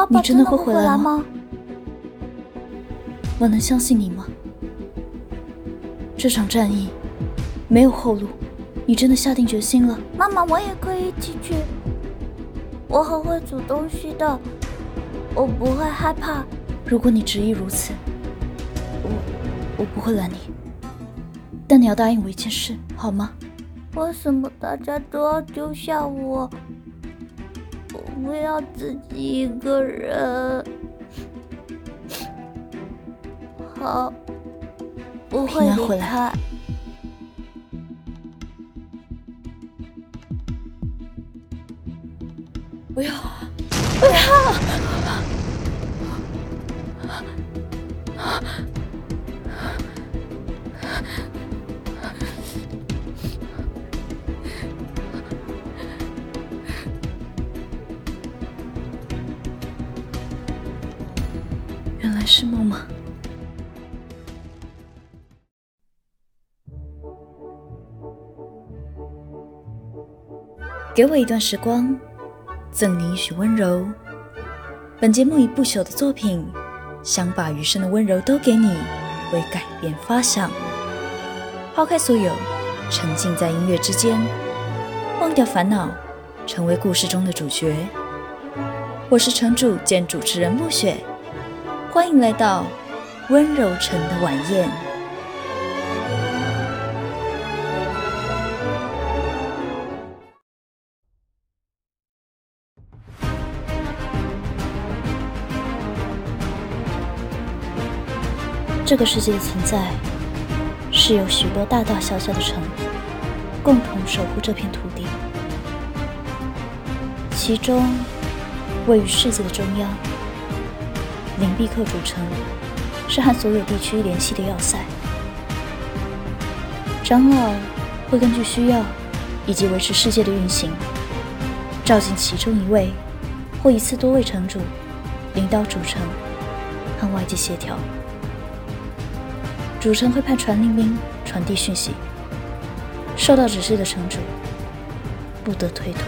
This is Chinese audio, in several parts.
爸爸真的会回来吗？我能相信你吗？这场战役没有后路，你真的下定决心了？妈妈，我也可以一起去。我很会煮东西的，我不会害怕。如果你执意如此，我我不会拦你。但你要答应我一件事，好吗？为什么大家都要丢下我？我不要自己一个人。好，不会离开。给我一段时光。赠你一许温柔。本节目以不朽的作品，想把余生的温柔都给你，为改变发想。抛开所有，沉浸在音乐之间，忘掉烦恼，成为故事中的主角。我是城主兼主持人暮雪，欢迎来到温柔城的晚宴。这个世界的存在，是由许多大大小小的城共同守护这片土地。其中，位于世界的中央，灵璧客主城是和所有地区联系的要塞。长老会根据需要以及维持世界的运行，召集其中一位或一次多位城主，领导主城和外界协调。主城会派传令兵传递讯息，受到指示的城主不得推脱。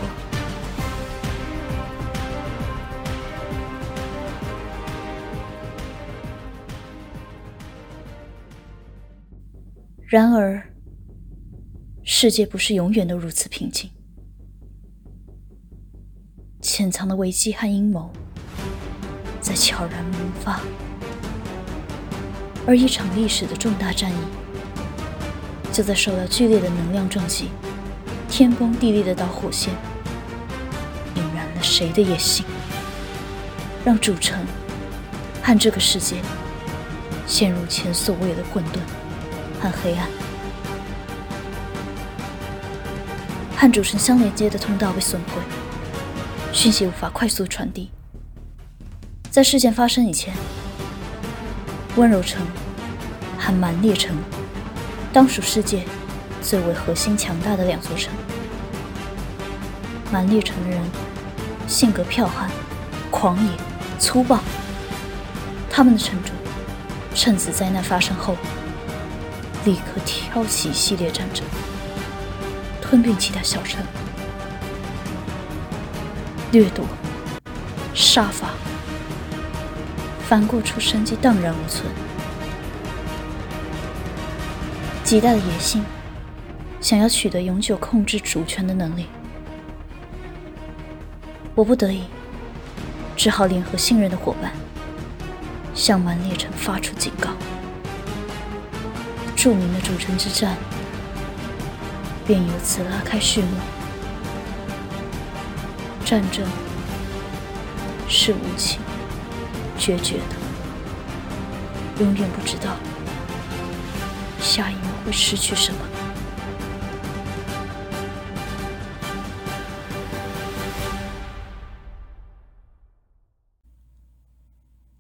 然而，世界不是永远都如此平静，潜藏的危机和阴谋在悄然萌发。而一场历史的重大战役，就在受到剧烈的能量撞击、天崩地裂的导火线，引燃了谁的野心，让主城和这个世界陷入前所未有的混沌和黑暗。和主城相连接的通道被损毁，讯息无法快速传递。在事件发生以前。温柔城和蛮猎城，当属世界最为核心强大的两座城。蛮猎城的人性格剽悍、狂野、粗暴，他们的城主趁此灾难发生后，立刻挑起系列战争，吞并其他小城，掠夺、杀伐。反过出生机荡然无存，极大的野心，想要取得永久控制主权的能力。我不得已，只好联合信任的伙伴，向蛮猎城发出警告。著名的主城之战，便由此拉开序幕。战争是无情。决绝的，永远不知道下一秒会失去什么。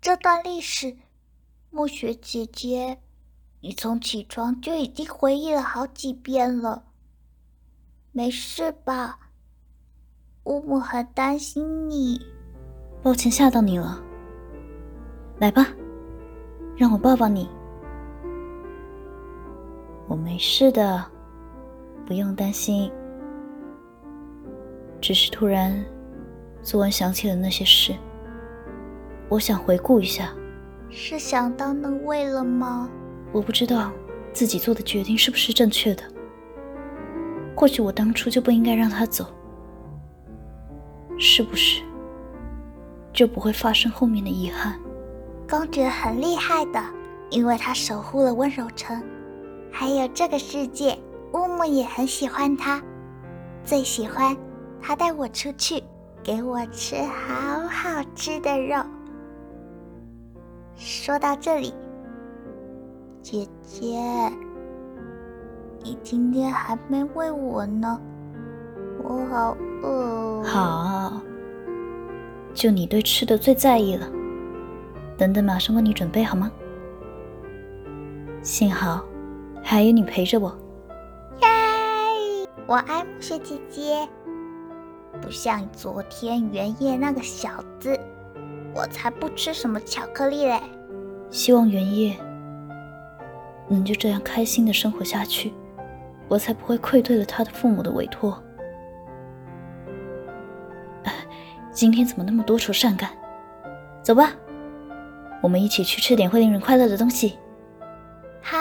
这段历史，暮雪姐姐，你从起床就已经回忆了好几遍了，没事吧？乌木很担心你。抱歉吓到你了。来吧，让我抱抱你。我没事的，不用担心。只是突然，昨晚想起了那些事，我想回顾一下，是想到那位了吗？我不知道自己做的决定是不是正确的。或许我当初就不应该让他走，是不是就不会发生后面的遗憾？公爵很厉害的，因为他守护了温柔城，还有这个世界。乌木也很喜欢他，最喜欢他带我出去，给我吃好好吃的肉。说到这里，姐姐，你今天还没喂我呢，我好饿。好，就你对吃的最在意了。等等，马上为你准备好吗？幸好还有你陪着我。耶！我爱暮雪姐姐，不像昨天原夜那个小子，我才不吃什么巧克力嘞。希望原夜能就这样开心的生活下去，我才不会愧对了他的父母的委托。今天怎么那么多愁善感？走吧。我们一起去吃点会令人快乐的东西。好。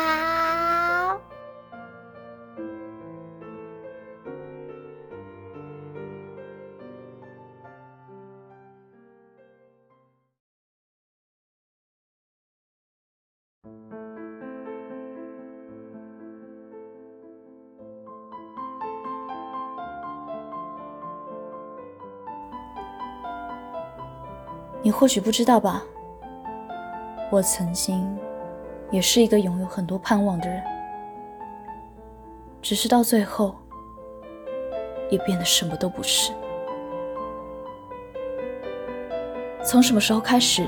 你或许不知道吧。我曾经也是一个拥有很多盼望的人，只是到最后也变得什么都不是。从什么时候开始，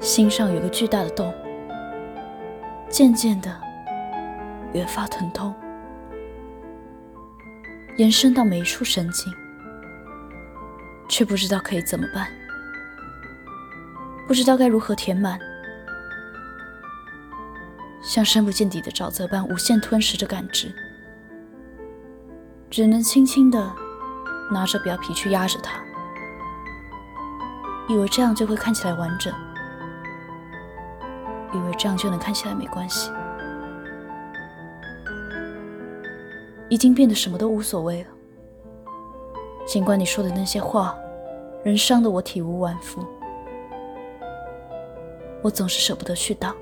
心上有个巨大的洞，渐渐的越发疼痛，延伸到每一处神经，却不知道可以怎么办。不知道该如何填满，像深不见底的沼泽般无限吞噬着感知，只能轻轻的拿着表皮去压着它，以为这样就会看起来完整，以为这样就能看起来没关系，已经变得什么都无所谓了。尽管你说的那些话，仍伤得我体无完肤。我总是舍不得去挡，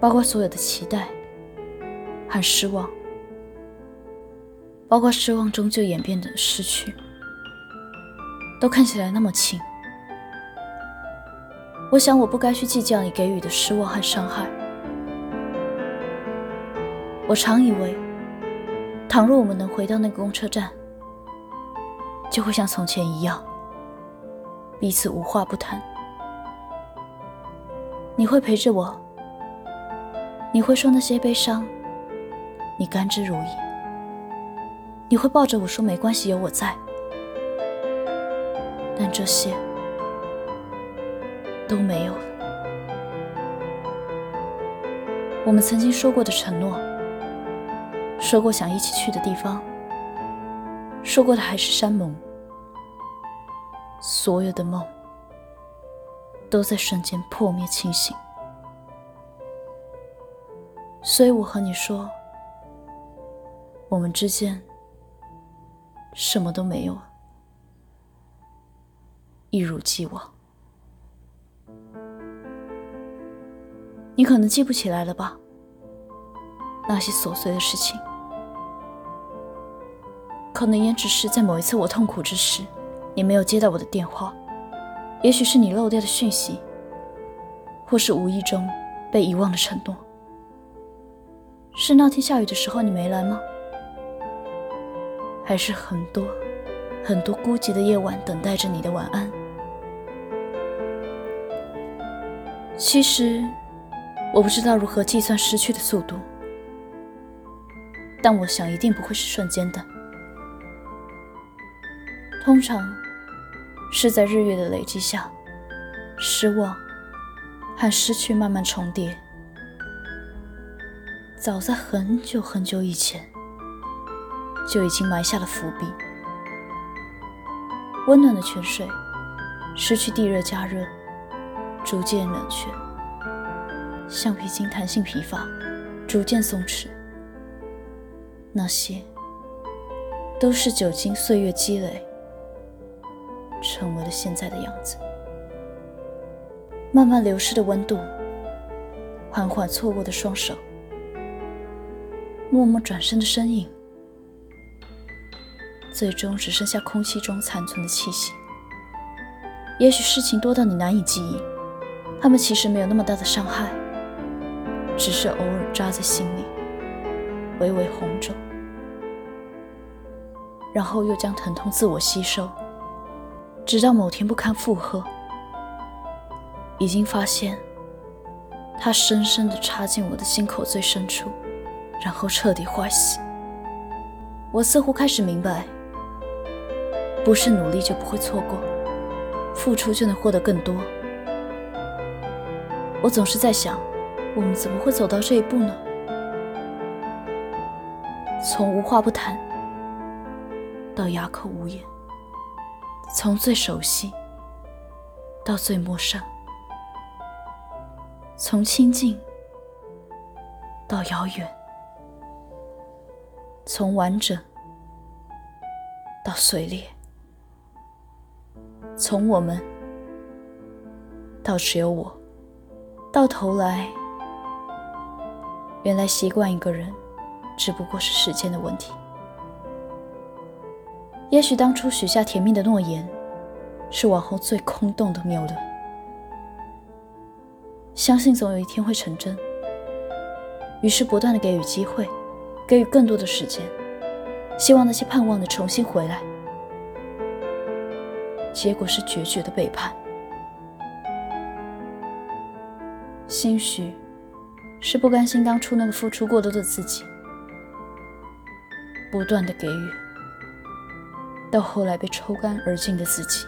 包括所有的期待和失望，包括失望终究演变的失去，都看起来那么轻。我想我不该去计较你给予的失望和伤害。我常以为，倘若我们能回到那个公车站，就会像从前一样，彼此无话不谈。你会陪着我，你会说那些悲伤，你甘之如饴。你会抱着我说没关系，有我在。但这些都没有了。我们曾经说过的承诺，说过想一起去的地方，说过的海誓山盟，所有的梦。都在瞬间破灭清醒，所以我和你说，我们之间什么都没有，一如既往。你可能记不起来了吧？那些琐碎的事情，可能也只是在某一次我痛苦之时，你没有接到我的电话。也许是你漏掉的讯息，或是无意中被遗忘的承诺。是那天下雨的时候你没来吗？还是很多很多孤寂的夜晚等待着你的晚安？其实我不知道如何计算失去的速度，但我想一定不会是瞬间的。通常。是在日月的累积下，失望和失去慢慢重叠。早在很久很久以前，就已经埋下了伏笔。温暖的泉水失去地热加热，逐渐冷却；橡皮筋弹性疲乏，逐渐松弛。那些都是久经岁月积累，成为了现在的样子。慢慢流失的温度，缓缓错过的双手，默默转身的身影。最终只剩下空气中残存的气息。也许事情多到你难以记忆，他们其实没有那么大的伤害，只是偶尔扎在心里，微微红肿，然后又将疼痛自我吸收，直到某天不堪负荷，已经发现它深深地插进我的心口最深处，然后彻底坏死。我似乎开始明白。不是努力就不会错过，付出就能获得更多。我总是在想，我们怎么会走到这一步呢？从无话不谈到哑口无言，从最熟悉到最陌生，从亲近到遥远，从完整到碎裂。从我们到只有我，到头来，原来习惯一个人只不过是时间的问题。也许当初许下甜蜜的诺言，是往后最空洞的谬论。相信总有一天会成真，于是不断的给予机会，给予更多的时间，希望那些盼望的重新回来。结果是决绝的背叛，兴许是不甘心当初那个付出过多的自己，不断的给予，到后来被抽干而尽的自己。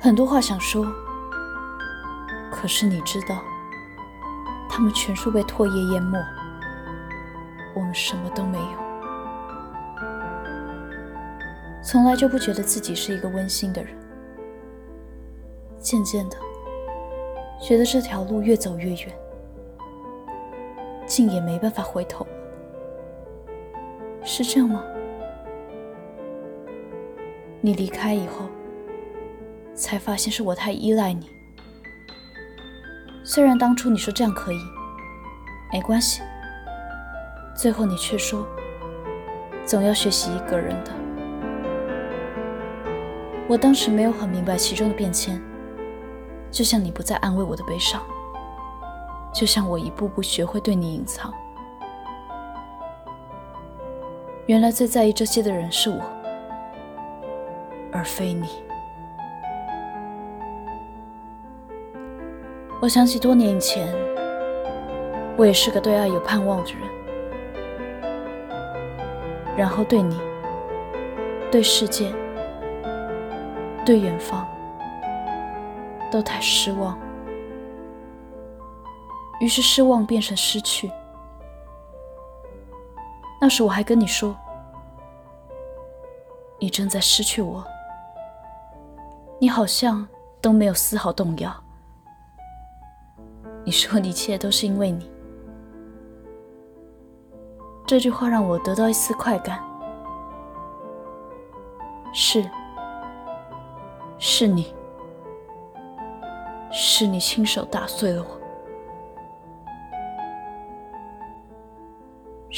很多话想说，可是你知道，他们全数被唾液淹没。我们什么都没有，从来就不觉得自己是一个温馨的人。渐渐的，觉得这条路越走越远，竟也没办法回头。是这样吗？你离开以后，才发现是我太依赖你。虽然当初你说这样可以，没关系。最后，你却说，总要学习一个人的。我当时没有很明白其中的变迁，就像你不再安慰我的悲伤，就像我一步步学会对你隐藏。原来最在意这些的人是我，而非你。我想起多年以前，我也是个对爱有盼望的人。然后对你、对世界、对远方，都太失望，于是失望变成失去。那时我还跟你说，你正在失去我，你好像都没有丝毫动摇。你说一切都是因为你。这句话让我得到一丝快感。是，是你，是你亲手打碎了我。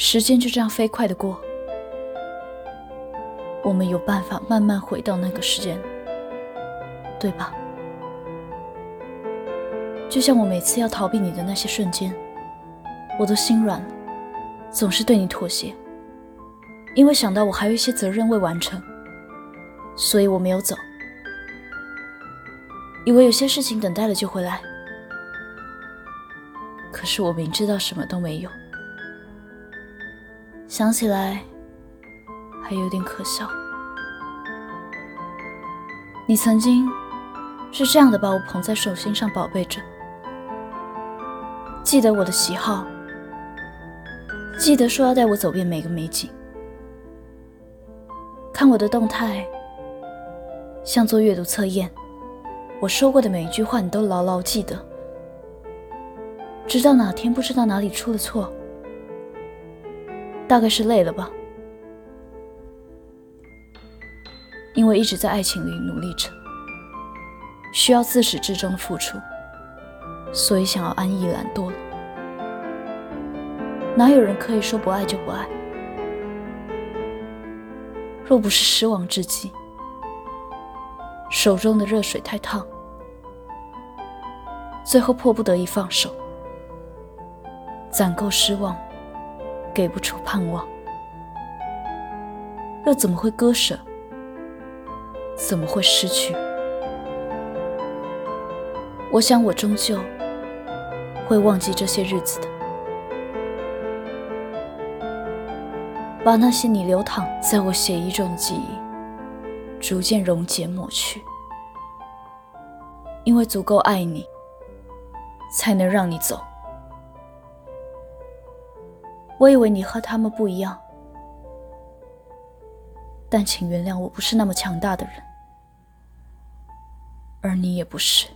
时间就这样飞快的过，我们有办法慢慢回到那个时间，对吧？就像我每次要逃避你的那些瞬间，我都心软了。总是对你妥协，因为想到我还有一些责任未完成，所以我没有走。以为有些事情等待了就会来，可是我明知道什么都没有。想起来还有点可笑。你曾经是这样的把我捧在手心上宝贝着，记得我的喜好。记得说要带我走遍每个美景，看我的动态，像做阅读测验。我说过的每一句话，你都牢牢记得。直到哪天不知道哪里出了错，大概是累了吧。因为一直在爱情里努力着，需要自始至终的付出，所以想要安逸懒惰了。哪有人可以说不爱就不爱？若不是失望至极。手中的热水太烫，最后迫不得已放手，攒够失望，给不出盼望，又怎么会割舍？怎么会失去？我想，我终究会忘记这些日子的，把那些你流淌在我血液中的记忆。逐渐溶解抹去，因为足够爱你，才能让你走。我以为你和他们不一样，但请原谅我不是那么强大的人，而你也不是。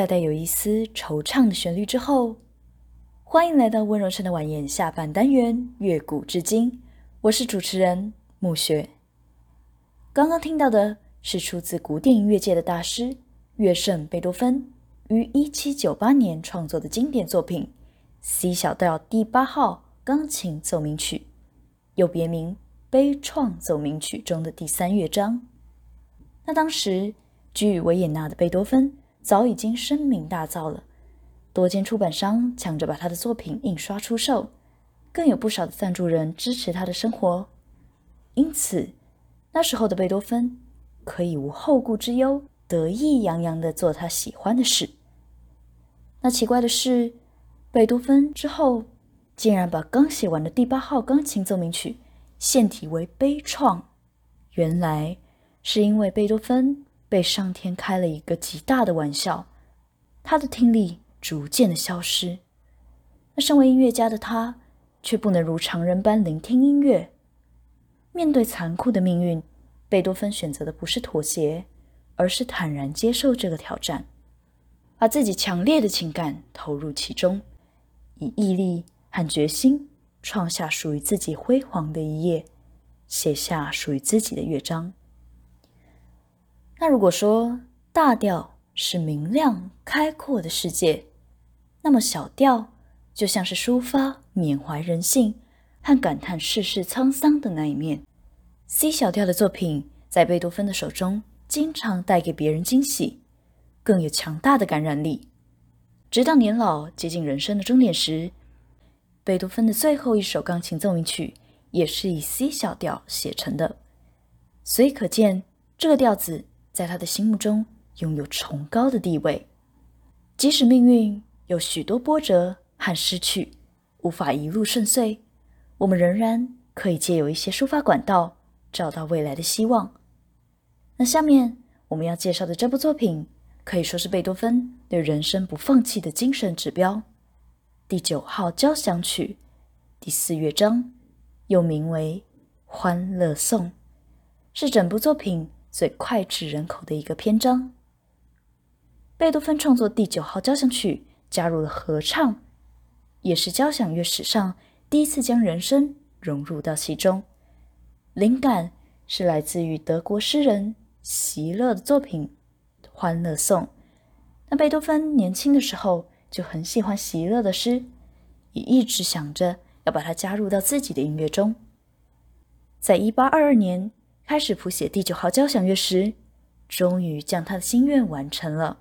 在带有一丝惆怅的旋律之后，欢迎来到温柔城的晚宴下半单元《乐古至今》，我是主持人暮雪。刚刚听到的是出自古典音乐界的大师乐圣贝多芬于一七九八年创作的经典作品《C 小调第八号钢琴奏鸣曲》，又别名《悲怆奏鸣曲》中的第三乐章。那当时居于维也纳的贝多芬。早已经声名大噪了，多间出版商抢着把他的作品印刷出售，更有不少的赞助人支持他的生活。因此，那时候的贝多芬可以无后顾之忧，得意洋洋地做他喜欢的事。那奇怪的是，贝多芬之后竟然把刚写完的第八号钢琴奏鸣曲献体为悲怆，原来是因为贝多芬。被上天开了一个极大的玩笑，他的听力逐渐的消失。那身为音乐家的他，却不能如常人般聆听音乐。面对残酷的命运，贝多芬选择的不是妥协，而是坦然接受这个挑战，把自己强烈的情感投入其中，以毅力和决心创下属于自己辉煌的一页，写下属于自己的乐章。那如果说大调是明亮开阔的世界，那么小调就像是抒发缅怀人性和感叹世事沧桑的那一面。C 小调的作品在贝多芬的手中，经常带给别人惊喜，更有强大的感染力。直到年老接近人生的终点时，贝多芬的最后一首钢琴奏鸣曲也是以 C 小调写成的，所以可见这个调子。在他的心目中拥有崇高的地位，即使命运有许多波折和失去，无法一路顺遂，我们仍然可以借由一些抒发管道找到未来的希望。那下面我们要介绍的这部作品，可以说是贝多芬对人生不放弃的精神指标——第九号交响曲第四乐章，又名为《欢乐颂》，是整部作品。最脍炙人口的一个篇章。贝多芬创作第九号交响曲，加入了合唱，也是交响乐史上第一次将人声融入到其中。灵感是来自于德国诗人席勒的作品《欢乐颂》。那贝多芬年轻的时候就很喜欢席勒的诗，也一直想着要把它加入到自己的音乐中。在一八二二年，开始谱写第九号交响乐时，终于将他的心愿完成了。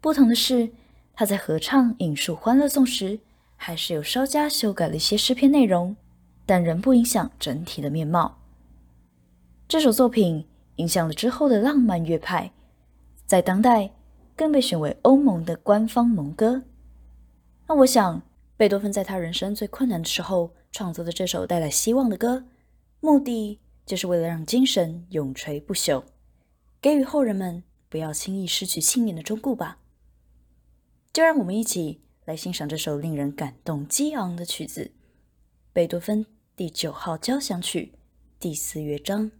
不同的是，他在合唱引述《欢乐颂》时，还是有稍加修改了一些诗篇内容，但仍不影响整体的面貌。这首作品影响了之后的浪漫乐派，在当代更被选为欧盟的官方盟歌。那我想，贝多芬在他人生最困难的时候创作的这首带来希望的歌，目的。就是为了让精神永垂不朽，给予后人们不要轻易失去信念的忠告吧。就让我们一起来欣赏这首令人感动激昂的曲子——贝多芬第九号交响曲第四乐章《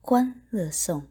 欢乐颂》。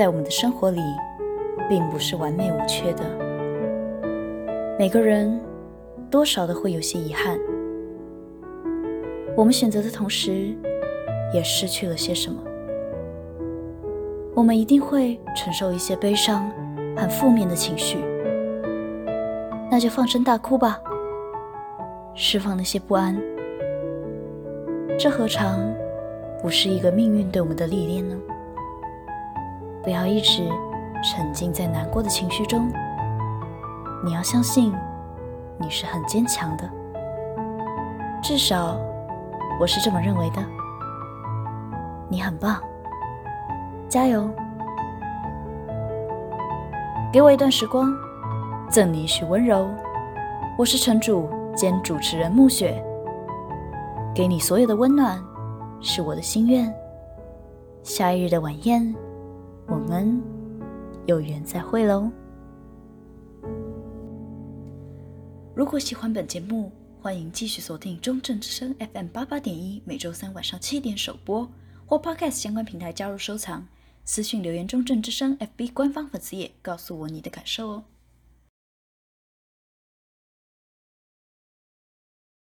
在我们的生活里，并不是完美无缺的。每个人多少都会有些遗憾。我们选择的同时，也失去了些什么。我们一定会承受一些悲伤和负面的情绪，那就放声大哭吧，释放那些不安。这何尝不是一个命运对我们的历练呢？不要一直沉浸在难过的情绪中，你要相信你是很坚强的，至少我是这么认为的。你很棒。加油！给我一段时光，赠你一许温柔。我是城主兼主持人暮雪，给你所有的温暖，是我的心愿。下一日的晚宴，我们有缘再会喽。如果喜欢本节目，欢迎继续锁定中正之声 FM 八八点一，每周三晚上七点首播，或 Podcast 相关平台加入收藏。私信留言中正之声 FB 官方粉丝页，告诉我你的感受哦。